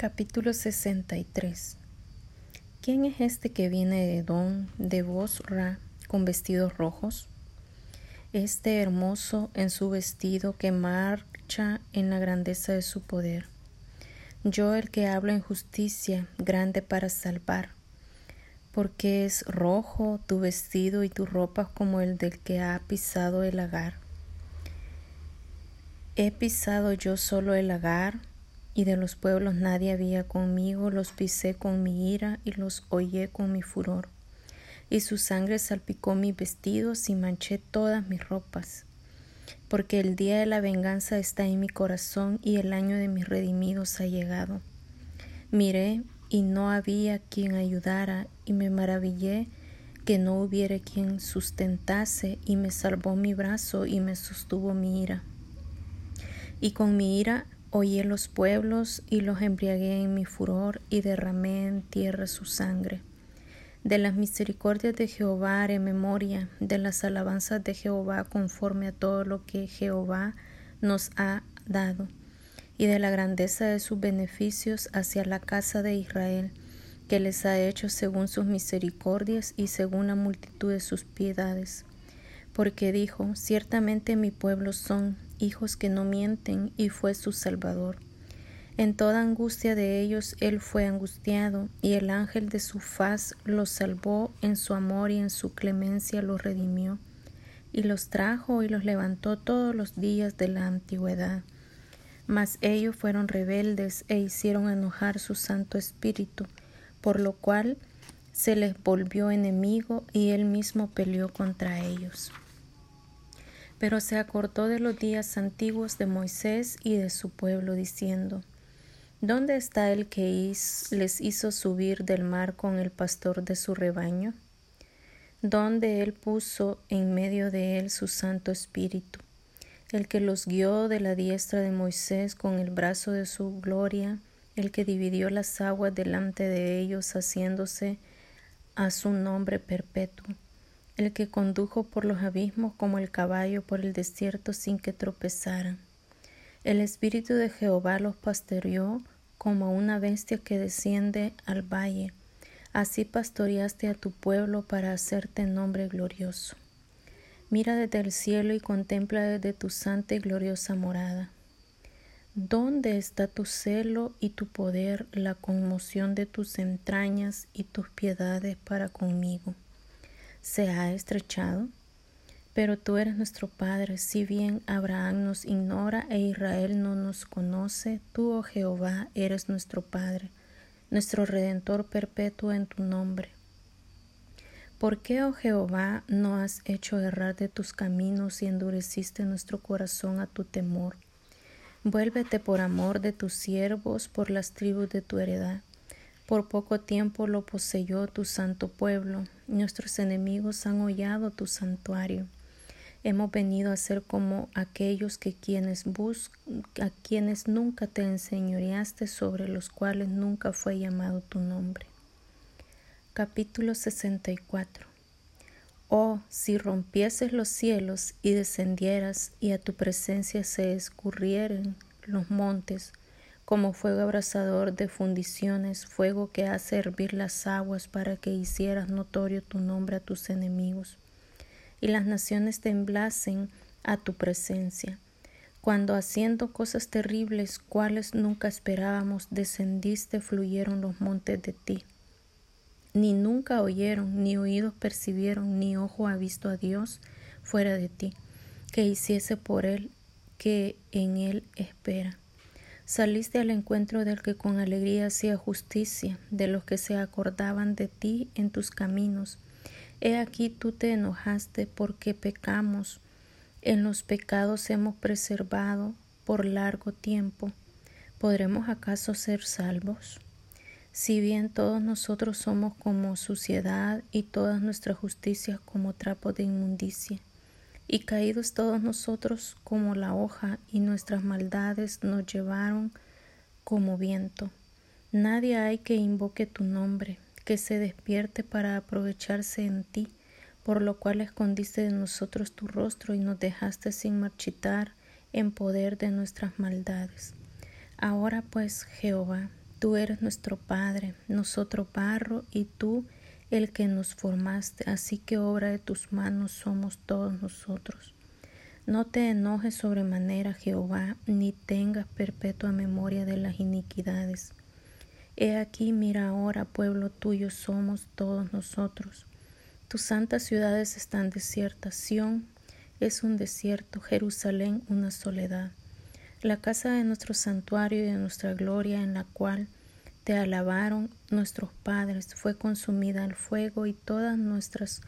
Capítulo 63 ¿Quién es este que viene de Don, de Bosra, con vestidos rojos? Este hermoso en su vestido que marcha en la grandeza de su poder. Yo el que hablo en justicia, grande para salvar. Porque es rojo tu vestido y tu ropa como el del que ha pisado el lagar. He pisado yo solo el lagar, y de los pueblos nadie había conmigo, los pisé con mi ira y los hollé con mi furor. Y su sangre salpicó mis vestidos y manché todas mis ropas. Porque el día de la venganza está en mi corazón y el año de mis redimidos ha llegado. Miré y no había quien ayudara y me maravillé que no hubiera quien sustentase y me salvó mi brazo y me sostuvo mi ira. Y con mi ira Oí los pueblos y los embriagué en mi furor y derramé en tierra su sangre. De las misericordias de Jehová haré memoria, de las alabanzas de Jehová conforme a todo lo que Jehová nos ha dado, y de la grandeza de sus beneficios hacia la casa de Israel, que les ha hecho según sus misericordias y según la multitud de sus piedades. Porque dijo, ciertamente mi pueblo son, hijos que no mienten, y fue su Salvador. En toda angustia de ellos él fue angustiado, y el ángel de su faz los salvó, en su amor y en su clemencia los redimió, y los trajo y los levantó todos los días de la antigüedad. Mas ellos fueron rebeldes e hicieron enojar su Santo Espíritu, por lo cual se les volvió enemigo y él mismo peleó contra ellos pero se acordó de los días antiguos de Moisés y de su pueblo, diciendo, ¿Dónde está el que les hizo subir del mar con el pastor de su rebaño? ¿Dónde él puso en medio de él su Santo Espíritu, el que los guió de la diestra de Moisés con el brazo de su gloria, el que dividió las aguas delante de ellos, haciéndose a su nombre perpetuo el que condujo por los abismos como el caballo por el desierto sin que tropezaran. El Espíritu de Jehová los pastoreó como una bestia que desciende al valle. Así pastoreaste a tu pueblo para hacerte nombre glorioso. Mira desde el cielo y contempla desde tu santa y gloriosa morada. ¿Dónde está tu celo y tu poder, la conmoción de tus entrañas y tus piedades para conmigo? Se ha estrechado? Pero tú eres nuestro Padre, si bien Abraham nos ignora e Israel no nos conoce, tú, oh Jehová, eres nuestro Padre, nuestro Redentor perpetuo en tu nombre. ¿Por qué, oh Jehová, no has hecho errar de tus caminos y endureciste nuestro corazón a tu temor? Vuélvete por amor de tus siervos, por las tribus de tu heredad por poco tiempo lo poseyó tu santo pueblo. Nuestros enemigos han hollado tu santuario. Hemos venido a ser como aquellos que quienes a quienes nunca te enseñoreaste, sobre los cuales nunca fue llamado tu nombre. Capítulo 64 Oh, si rompieses los cielos y descendieras, y a tu presencia se escurrieren los montes, como fuego abrasador de fundiciones, fuego que hace hervir las aguas para que hicieras notorio tu nombre a tus enemigos, y las naciones temblasen a tu presencia. Cuando haciendo cosas terribles, cuales nunca esperábamos, descendiste, fluyeron los montes de ti. Ni nunca oyeron, ni oídos percibieron, ni ojo ha visto a Dios fuera de ti, que hiciese por él que en él espera. Saliste al encuentro del que con alegría hacía justicia, de los que se acordaban de ti en tus caminos. He aquí tú te enojaste porque pecamos. En los pecados hemos preservado por largo tiempo. ¿Podremos acaso ser salvos? Si bien todos nosotros somos como suciedad y todas nuestras justicias como trapo de inmundicia, y caídos todos nosotros como la hoja, y nuestras maldades nos llevaron como viento. Nadie hay que invoque tu nombre, que se despierte para aprovecharse en ti, por lo cual escondiste de nosotros tu rostro y nos dejaste sin marchitar en poder de nuestras maldades. Ahora pues, Jehová, Tú eres nuestro Padre, nosotros barro, y tú el que nos formaste, así que obra de tus manos somos todos nosotros. No te enojes sobremanera, Jehová, ni tengas perpetua memoria de las iniquidades. He aquí, mira ahora, pueblo tuyo somos todos nosotros. Tus santas ciudades están desiertas, Sión es un desierto, Jerusalén una soledad la casa de nuestro santuario y de nuestra gloria en la cual te alabaron nuestros padres fue consumida al fuego y todas nuestras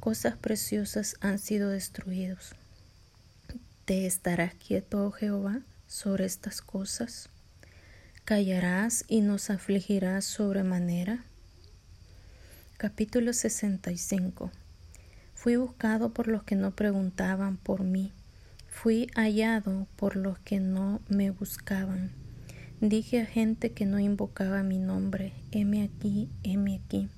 cosas preciosas han sido destruidos. ¿Te estarás quieto, oh Jehová, sobre estas cosas? ¿Callarás y nos afligirás sobremanera? Capítulo 65 Fui buscado por los que no preguntaban por mí Fui hallado por los que no me buscaban. Dije a gente que no invocaba mi nombre, heme aquí, heme aquí.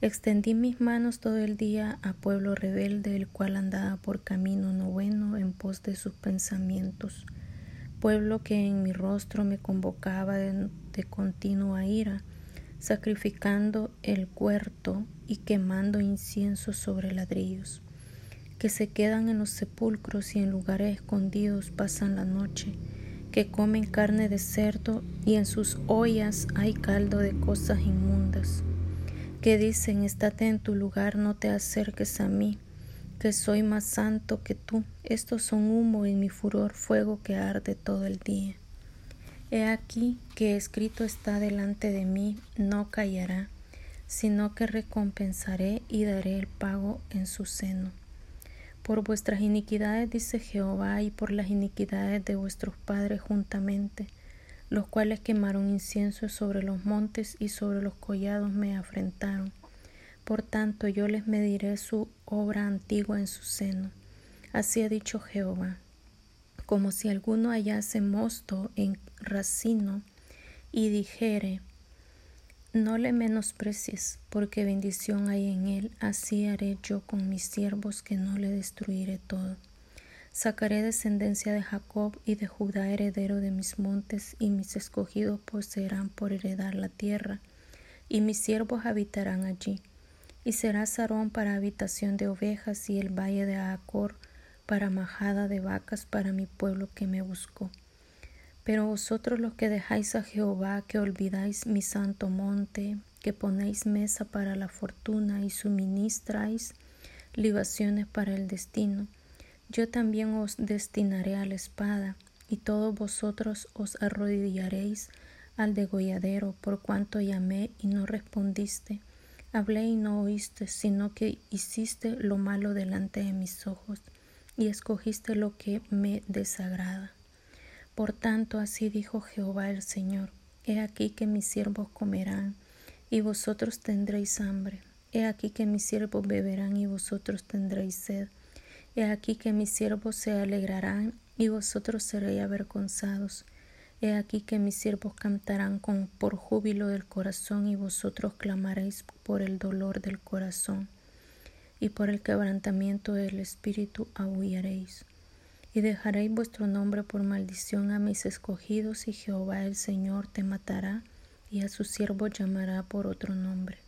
Extendí mis manos todo el día a pueblo rebelde, el cual andaba por camino no bueno en pos de sus pensamientos, pueblo que en mi rostro me convocaba de, continua ira, sacrificando el cuerto y quemando incienso sobre ladrillos que se quedan en los sepulcros y en lugares escondidos pasan la noche, que comen carne de cerdo y en sus ollas hay caldo de cosas inmundas, que dicen, estate en tu lugar, no te acerques a mí, que soy más santo que tú. Estos son humo en mi furor, fuego que arde todo el día. He aquí que escrito está delante de mí, no callará, sino que recompensaré y daré el pago en su seno. Por vuestras iniquidades, dice Jehová, y por las iniquidades de vuestros padres juntamente, los cuales quemaron incienso sobre los montes y sobre los collados me afrentaron. Por tanto, yo les mediré su obra antigua en su seno. Así ha dicho Jehová. Como si alguno hallase mosto en racino y dijere, no le menosprecies, porque bendición hay en él, así haré yo con mis siervos que no le destruiré todo. Sacaré descendencia de Jacob y de Judá heredero de mis montes, y mis escogidos poseerán por heredar la tierra, y mis siervos habitarán allí. Y será Sarón para habitación de ovejas, y el valle de Acor para majada de vacas para mi pueblo que me buscó. Pero vosotros los que dejáis a Jehová, que olvidáis mi santo monte, que ponéis mesa para la fortuna y suministráis libaciones para el destino, yo también os destinaré a la espada, y todos vosotros os arrodillaréis al degolladero, por cuanto llamé y no respondiste, hablé y no oíste, sino que hiciste lo malo delante de mis ojos, y escogiste lo que me desagrada. Por tanto, así dijo Jehová el Señor, He aquí que mis siervos comerán, y vosotros tendréis hambre. He aquí que mis siervos beberán, y vosotros tendréis sed. He aquí que mis siervos se alegrarán, y vosotros seréis avergonzados. He aquí que mis siervos cantarán con, por júbilo del corazón, y vosotros clamaréis por el dolor del corazón, y por el quebrantamiento del espíritu aullaréis y dejaréis vuestro nombre por maldición a mis escogidos, y Jehová el Señor te matará, y a su siervo llamará por otro nombre.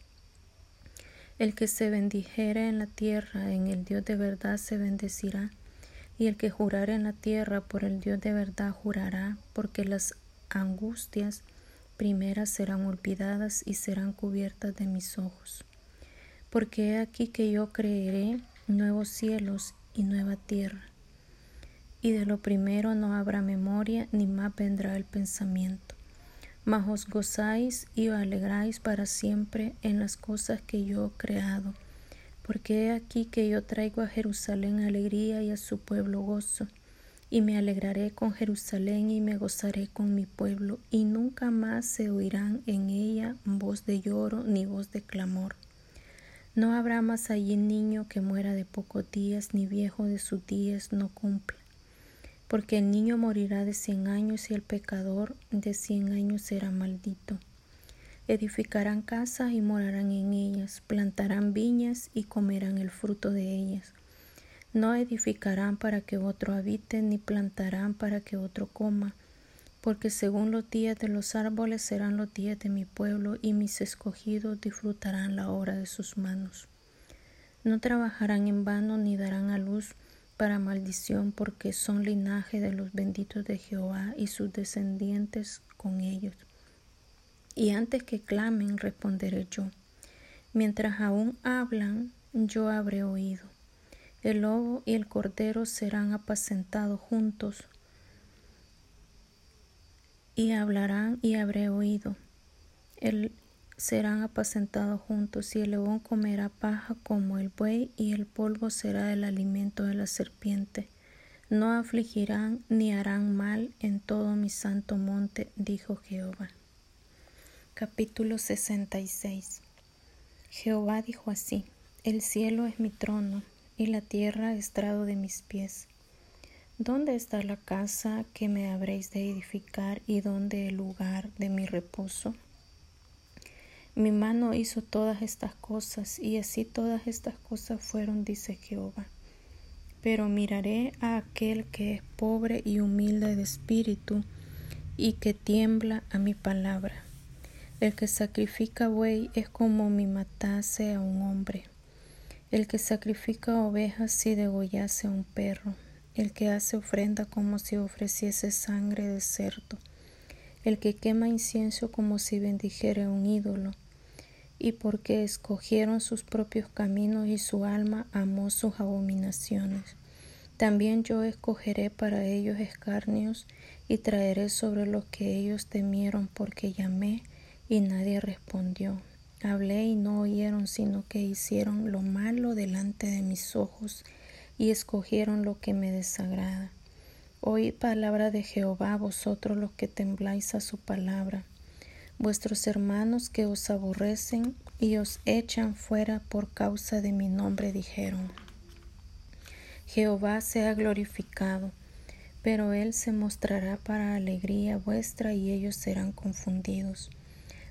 El que se bendijere en la tierra, en el Dios de verdad se bendecirá, y el que jurare en la tierra, por el Dios de verdad jurará, porque las angustias primeras serán olvidadas y serán cubiertas de mis ojos. Porque he aquí que yo creeré nuevos cielos y nueva tierra y de lo primero no habrá memoria, ni más vendrá el pensamiento. Mas os gozáis y os alegráis para siempre en las cosas que yo he creado, porque he aquí que yo traigo a Jerusalén alegría y a su pueblo gozo, y me alegraré con Jerusalén y me gozaré con mi pueblo, y nunca más se oirán en ella voz de lloro ni voz de clamor. No habrá más allí niño que muera de pocos días, ni viejo de sus días no cumple porque el niño morirá de cien años y el pecador de cien años será maldito. Edificarán casas y morarán en ellas, plantarán viñas y comerán el fruto de ellas. No edificarán para que otro habite, ni plantarán para que otro coma, porque según los días de los árboles serán los días de mi pueblo, y mis escogidos disfrutarán la obra de sus manos. No trabajarán en vano ni darán a luz para maldición, porque son linaje de los benditos de Jehová y sus descendientes con ellos. Y antes que clamen, responderé yo. Mientras aún hablan, yo habré oído. El lobo y el cordero serán apacentados juntos, y hablarán y habré oído. El, serán apacentados juntos, y el león comerá paja como el buey, y el polvo será el alimento de la serpiente. No afligirán ni harán mal en todo mi santo monte, dijo Jehová. Capítulo 66 Jehová dijo así, El cielo es mi trono, y la tierra estrado de mis pies. ¿Dónde está la casa que me habréis de edificar y dónde el lugar de mi reposo? Mi mano hizo todas estas cosas y así todas estas cosas fueron, dice Jehová. Pero miraré a aquel que es pobre y humilde de espíritu y que tiembla a mi palabra. El que sacrifica buey es como mi matase a un hombre. El que sacrifica ovejas si degollase a un perro el que hace ofrenda como si ofreciese sangre de cerdo, el que quema incienso como si bendijera un ídolo, y porque escogieron sus propios caminos y su alma amó sus abominaciones. También yo escogeré para ellos escarnios y traeré sobre los que ellos temieron porque llamé y nadie respondió. Hablé y no oyeron, sino que hicieron lo malo delante de mis ojos y escogieron lo que me desagrada. Oí palabra de Jehová vosotros los que tembláis a su palabra, vuestros hermanos que os aborrecen y os echan fuera por causa de mi nombre dijeron. Jehová sea glorificado, pero él se mostrará para alegría vuestra y ellos serán confundidos.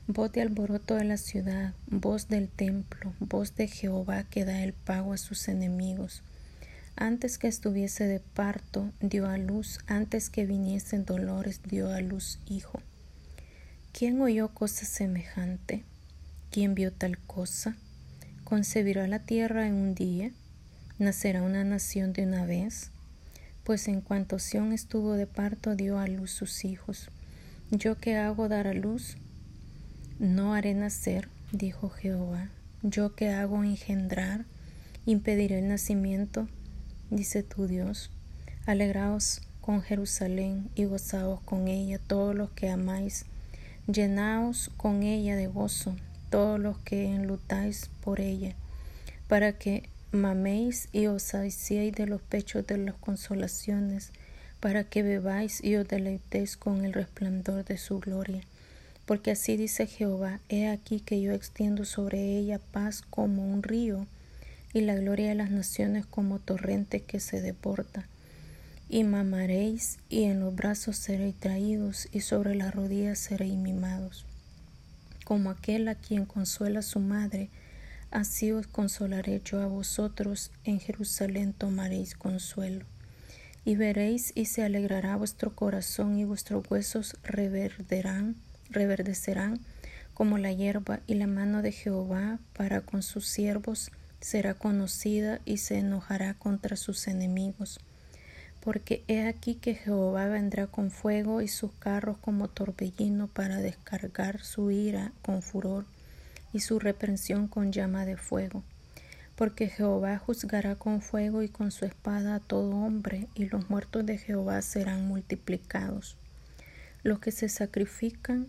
Voz de alboroto de la ciudad, voz del templo, voz de Jehová que da el pago a sus enemigos antes que estuviese de parto, dio a luz, antes que viniesen dolores, dio a luz hijo. ¿Quién oyó cosa semejante? ¿Quién vio tal cosa? ¿Concebirá la tierra en un día? ¿Nacerá una nación de una vez? Pues en cuanto Sión estuvo de parto, dio a luz sus hijos. ¿Yo qué hago dar a luz? No haré nacer, dijo Jehová. ¿Yo qué hago engendrar? ¿Impediré el nacimiento? Dice tu Dios. Alegraos con Jerusalén y gozaos con ella todos los que amáis. Llenaos con ella de gozo todos los que enlutáis por ella, para que maméis y os saciéis de los pechos de las consolaciones, para que bebáis y os deleitéis con el resplandor de su gloria. Porque así dice Jehová, he aquí que yo extiendo sobre ella paz como un río, y la gloria de las naciones como torrente que se deporta. Y mamaréis, y en los brazos seréis traídos, y sobre las rodillas seréis mimados. Como aquel a quien consuela su madre, así os consolaré yo a vosotros, en Jerusalén tomaréis consuelo. Y veréis y se alegrará vuestro corazón y vuestros huesos reverderán, reverdecerán como la hierba y la mano de Jehová para con sus siervos será conocida y se enojará contra sus enemigos. Porque he aquí que Jehová vendrá con fuego y sus carros como torbellino para descargar su ira con furor y su reprensión con llama de fuego. Porque Jehová juzgará con fuego y con su espada a todo hombre, y los muertos de Jehová serán multiplicados. Los que se sacrifican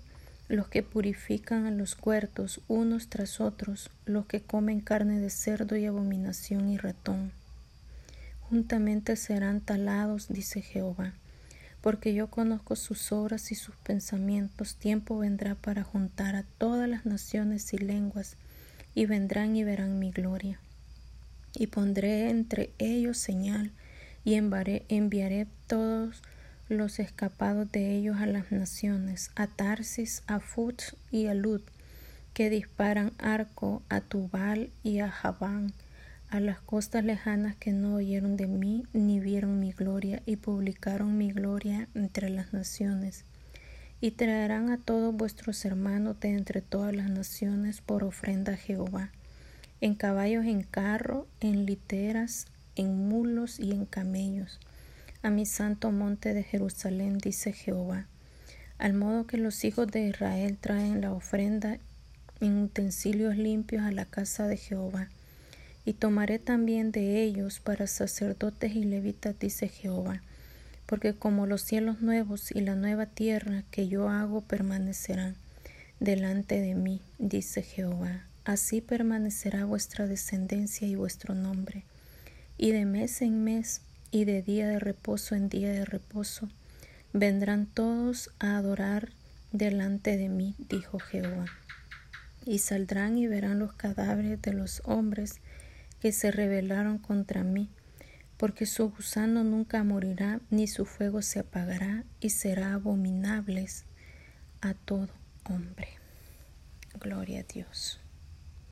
los que purifican a los cuertos unos tras otros, los que comen carne de cerdo y abominación y ratón. Juntamente serán talados, dice Jehová, porque yo conozco sus obras y sus pensamientos. Tiempo vendrá para juntar a todas las naciones y lenguas, y vendrán y verán mi gloria. Y pondré entre ellos señal, y enviaré, enviaré todos los escapados de ellos a las naciones, a Tarsis, a Fut y a Lud, que disparan arco a Tubal y a Javán, a las costas lejanas que no oyeron de mí ni vieron mi gloria y publicaron mi gloria entre las naciones. y traerán a todos vuestros hermanos de entre todas las naciones por ofrenda a Jehová, en caballos, en carro, en literas, en mulos y en camellos, a mi santo monte de Jerusalén, dice Jehová. Al modo que los hijos de Israel traen la ofrenda en utensilios limpios a la casa de Jehová. Y tomaré también de ellos para sacerdotes y levitas, dice Jehová porque como los cielos nuevos y la nueva tierra que yo hago permanecerán delante de mí, dice Jehová, así permanecerá vuestra descendencia y vuestro nombre, y de mes en mes y de día de reposo en día de reposo, vendrán todos a adorar delante de mí, dijo Jehová. Y saldrán y verán los cadáveres de los hombres que se rebelaron contra mí, porque su gusano nunca morirá, ni su fuego se apagará, y será abominables a todo hombre. Gloria a Dios.